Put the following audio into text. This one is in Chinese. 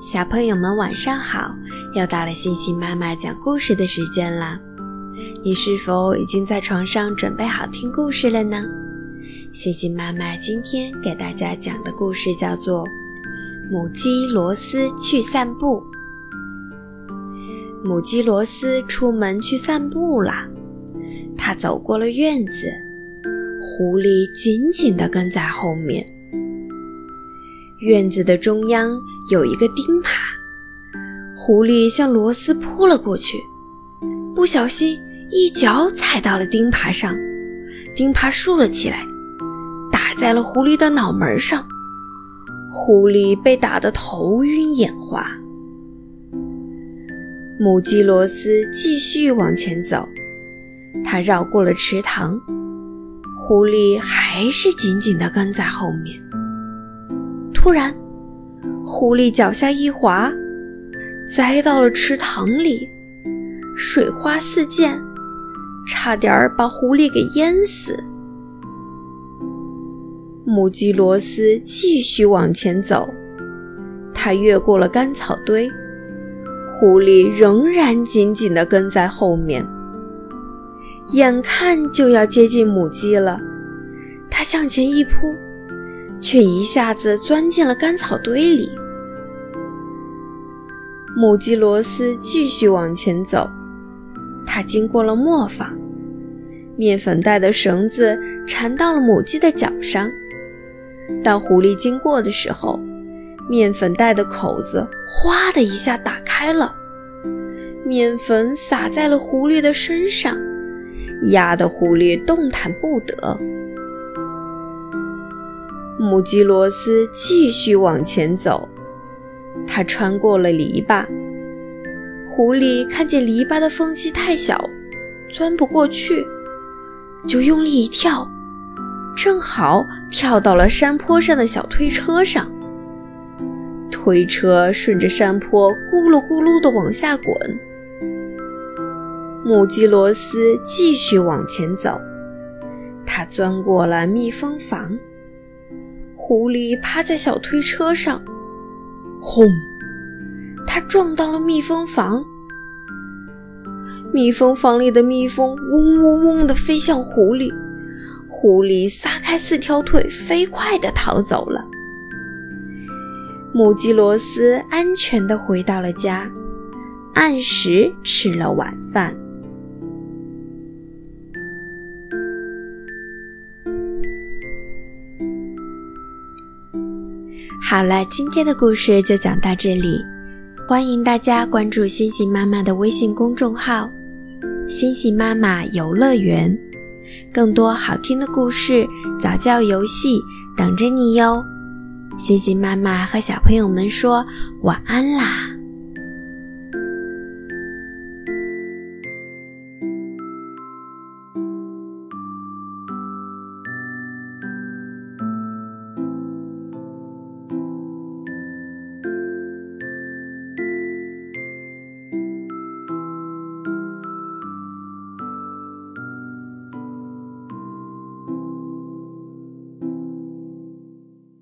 小朋友们晚上好！又到了星星妈妈讲故事的时间了，你是否已经在床上准备好听故事了呢？星星妈妈今天给大家讲的故事叫做《母鸡罗斯去散步》。母鸡罗斯出门去散步了，它走过了院子，狐狸紧紧地跟在后面。院子的中央有一个钉耙，狐狸向罗斯扑了过去，不小心一脚踩到了钉耙上，钉耙竖了起来，打在了狐狸的脑门上，狐狸被打得头晕眼花。母鸡罗斯继续往前走，它绕过了池塘，狐狸还是紧紧地跟在后面。突然，狐狸脚下一滑，栽到了池塘里，水花四溅，差点把狐狸给淹死。母鸡罗斯继续往前走，它越过了干草堆，狐狸仍然紧紧地跟在后面。眼看就要接近母鸡了，它向前一扑。却一下子钻进了干草堆里。母鸡罗斯继续往前走，它经过了磨坊，面粉袋的绳子缠到了母鸡的脚上。当狐狸经过的时候，面粉袋的口子哗的一下打开了，面粉洒在了狐狸的身上，压得狐狸动弹不得。母鸡罗斯继续往前走，它穿过了篱笆。狐狸看见篱笆的缝隙太小，钻不过去，就用力一跳，正好跳到了山坡上的小推车上。推车顺着山坡咕噜咕噜地往下滚。母鸡罗斯继续往前走，它钻过了蜜蜂房。狐狸趴在小推车上，轰！它撞到了蜜蜂房。蜜蜂房里的蜜蜂嗡嗡嗡地飞向狐狸，狐狸撒开四条腿，飞快地逃走了。母鸡罗斯安全地回到了家，按时吃了晚饭。好了，今天的故事就讲到这里，欢迎大家关注星星妈妈的微信公众号“星星妈妈游乐园”，更多好听的故事、早教游戏等着你哟。星星妈妈和小朋友们说晚安啦。